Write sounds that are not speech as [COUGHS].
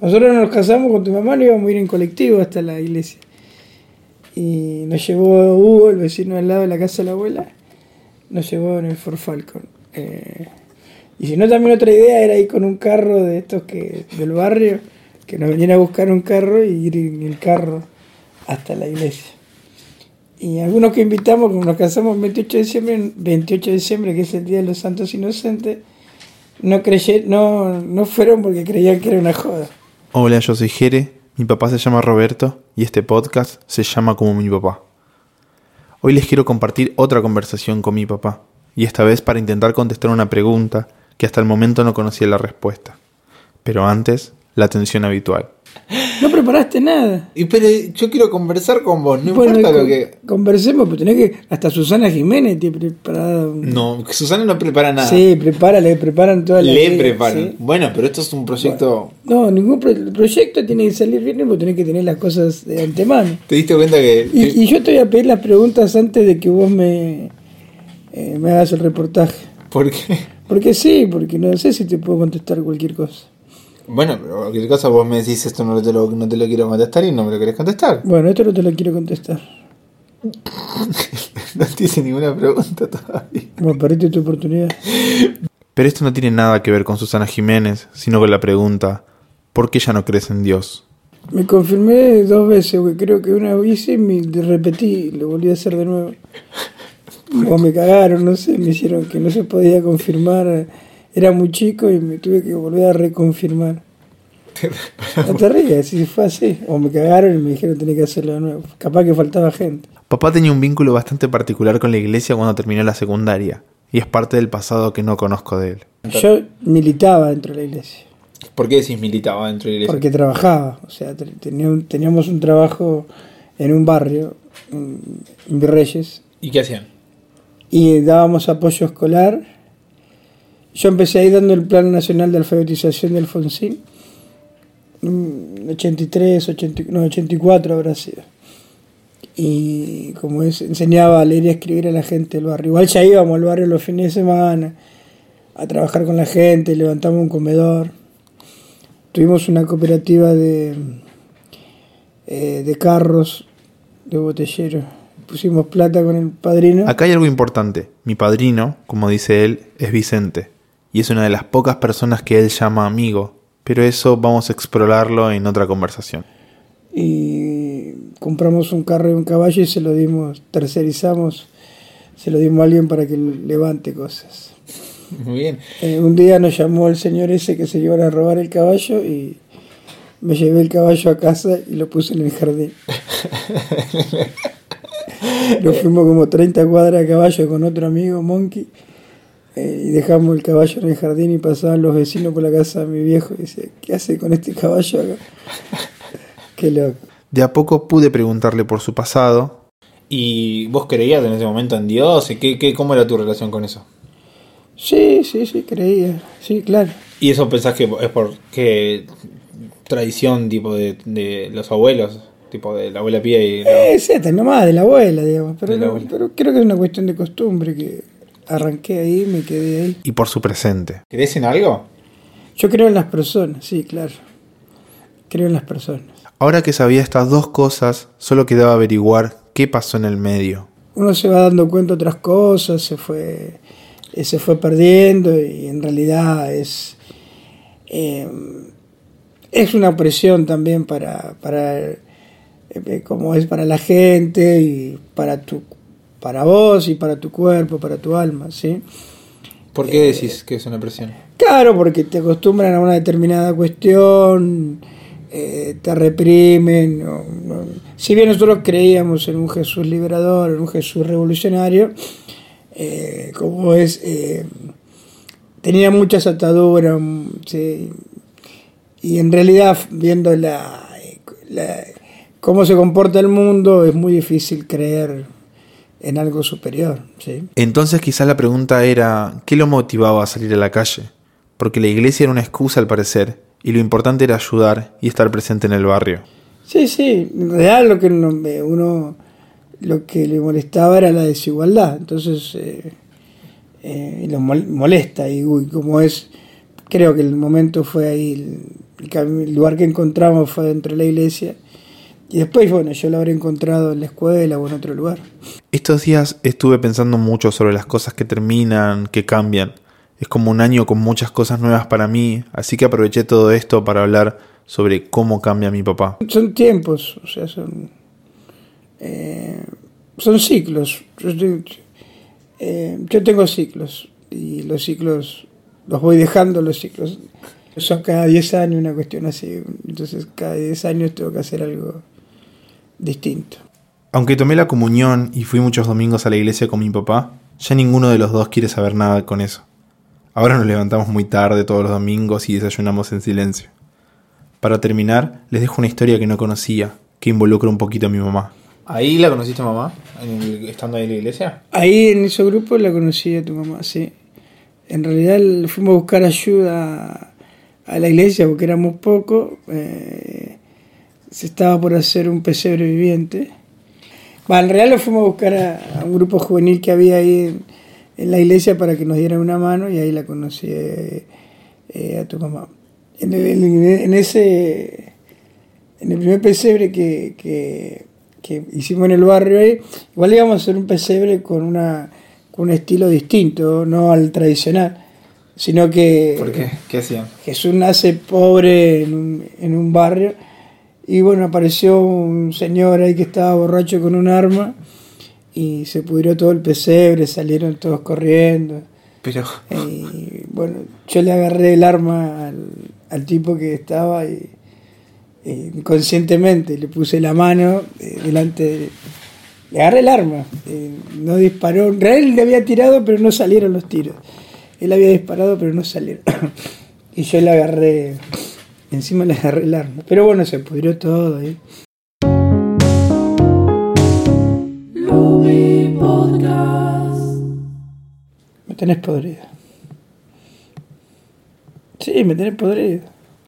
Nosotros nos casamos con tu mamá, no íbamos a ir en colectivo hasta la iglesia. Y nos llevó Hugo, el vecino al lado de la casa de la abuela, nos llevó en el Ford Falcon. Eh, y si no, también otra idea era ir con un carro de estos que del barrio, que nos venían a buscar un carro y ir en el carro hasta la iglesia. Y algunos que invitamos, como nos casamos el 28 de diciembre, 28 de diciembre, que es el Día de los Santos Inocentes, no, creye, no, no fueron porque creían que era una joda. Hola, yo soy Jere, mi papá se llama Roberto y este podcast se llama como mi papá. Hoy les quiero compartir otra conversación con mi papá, y esta vez para intentar contestar una pregunta que hasta el momento no conocía la respuesta. Pero antes, la atención habitual. No preparaste nada. Y pero yo quiero conversar con vos, no Bueno, importa lo que. Conversemos, pero tenés que. Hasta Susana Jiménez te preparada. un- No, Susana no prepara nada. Sí, prepara, le preparan toda la. Le preparan. sí. Bueno, pero esto es un proyecto. No, ningún pro- el proyecto tiene que salir bien porque tenés que tener las cosas de antemano. ¿Te diste cuenta que.? Y, y yo te voy a pedir las preguntas antes de que vos me, eh, me hagas el reportaje. ¿Por qué? Porque sí, porque no sé si te puedo contestar cualquier cosa. Bueno, pero cualquier cosa vos me decís esto no te, lo, no te lo quiero contestar y no me lo querés contestar. Bueno, esto no te lo quiero contestar. [LAUGHS] No te hice ninguna pregunta todavía. Bueno, perdiste tu oportunidad. Pero esto no tiene nada que ver con Susana Jiménez, sino con la pregunta, ¿por qué ya no crees en Dios? Me confirmé dos veces, porque creo que una hice y me repetí, lo volví a hacer de nuevo. [LAUGHS] O me cagaron, no sé, me hicieron que no se podía confirmar. Era muy chico y me tuve que volver a reconfirmar. No te rías, si fue así. O me cagaron y me dijeron que tenía que hacerlo de nuevo. Capaz que faltaba gente. Papá tenía un vínculo bastante particular con la iglesia cuando terminó la secundaria, y es parte del pasado que no conozco de él. Yo militaba dentro de la iglesia. ¿Por qué decís militaba dentro de la iglesia? Porque trabajaba. O sea, teníamos un trabajo en un barrio, en Virreyes, ¿Y qué hacían? y dábamos apoyo escolar. Yo empecé ahí dando el Plan Nacional de Alfabetización de Alfonsín. Mm, 83, 80, no, 84 habrá sido. Y como es, enseñaba a leer y escribir a la gente del barrio. Igual ya íbamos al barrio los fines de semana a trabajar con la gente, levantamos un comedor. Tuvimos una cooperativa de, eh, de carros, de botelleros. Pusimos plata con el padrino. Acá hay algo importante. Mi padrino, como dice él, es Vicente, y es una de las pocas personas que él llama amigo, pero eso vamos a explorarlo en otra conversación. y compramos un carro y un caballo y se lo dimos, tercerizamos, se lo dimos a alguien para que levante cosas. Muy bien. Eh, un día nos llamó el señor ese que se iban a robar el caballo y me llevé el caballo a casa y lo puse en el jardín. [LAUGHS] Nos fuimos como 30 cuadras a caballo con otro amigo, Monkey, eh, y dejamos el caballo en el jardín y pasaban los vecinos por la casa de mi viejo y dice, ¿qué hace con este caballo acá? [LAUGHS] Qué loco. De a poco pude preguntarle por su pasado, ¿Y vos creías en ese momento en Dios? ¿Y qué, qué, ¿Cómo era tu relación con eso? Sí, sí, sí, creía. Sí, claro. ¿Y eso pensás que es por qué tradición tipo de, de los abuelos? Tipo de la abuela Pía y... la- Eh, sí, nomás de la abuela, digamos. Pero, De la no- abuela. pero creo que es una cuestión de costumbre que arranqué ahí, me quedé ahí. y por su presente. ¿Crees en algo? Yo creo en las personas, sí, claro. Creo en las personas. Ahora que sabía estas dos cosas, solo quedaba averiguar qué pasó en el medio. Uno se va dando cuenta de otras cosas, se fue, eh, se fue perdiendo y en realidad es, eh, es una presión también para, para eh, eh, como es para la gente y para tu para vos y para tu cuerpo, para tu alma, ¿sí? ¿Por qué decís que es una presión? Claro, porque te acostumbran a una determinada cuestión, eh, te reprimen. no- no. Si bien nosotros creíamos en un Jesús liberador, en un Jesús revolucionario, eh, como es, eh, tenía muchas ataduras, sí, y en realidad viendo la, la- cómo se comporta el mundo, es muy difícil creer en algo superior. ¿sí? Entonces quizás la pregunta era, ¿qué lo motivaba a salir a la calle? Porque la iglesia era una excusa al parecer, y lo importante era ayudar y estar presente en el barrio. Sí, sí, en realidad lo que me- uno lo que le molestaba era la desigualdad, entonces eh, eh, lo mol- molesta y uy, como es, creo que el momento fue ahí el el lugar que encontramos fue dentro de la iglesia. Y después, bueno, yo lo habré encontrado en la escuela o en otro lugar. Estos días estuve pensando mucho sobre las cosas que terminan, que cambian. Es como un año con muchas cosas nuevas para mí, así que aproveché todo esto para hablar sobre cómo cambia mi papá. Son tiempos, o sea, son. eh, son ciclos. Yo, estoy- eh, yo tengo ciclos y los ciclos los voy dejando los ciclos. Son cada 10 años una cuestión así. Entonces, cada 10 años tengo que hacer algo distinto. Aunque tomé la comunión y fui muchos domingos a la iglesia con mi papá, ya ninguno de los dos quiere saber nada con eso. Ahora nos levantamos muy tarde todos los domingos y desayunamos en silencio. Para terminar, les dejo una historia que no conocía, que involucra un poquito a mi mamá. ¿Ahí la conociste mamá? ¿En el- ¿Estando ahí en la iglesia? Ahí en ese grupo la conocí a tu mamá, sí. En realidad fuimos a buscar ayuda a la iglesia porque éramos pocos. eh, se estaba por hacer un pesebre viviente. Va, en realidad lo fuimos a buscar a, a un grupo juvenil que había ahí en, en la iglesia para que nos dieran una mano y ahí la conocí eh, eh, a tu mamá. En, el- en- en ese, en el primer pesebre que, que, que hicimos en el barrio ahí, igual íbamos a hacer un pesebre con, una, con un estilo distinto, no al tradicional, sino que ¿Por qué? ¿Qué hacían? Jesús nace pobre en un, en un barrio y bueno, apareció un señor ahí que estaba borracho con un arma y se pudrió todo el pesebre, salieron todos corriendo. Pero. Y bueno, yo le agarré el arma al, al tipo que estaba y, y inconscientemente le puse la mano eh, delante de... Le agarré el arma, eh, no disparó. En realidad él le había tirado, pero no salieron los tiros. Él había disparado, pero no salieron. [COUGHS] y yo le agarré, encima el arma. Pero bueno, se pudrió todo. ¿eh? Me tenés podrido. Sí, me tenés podrido.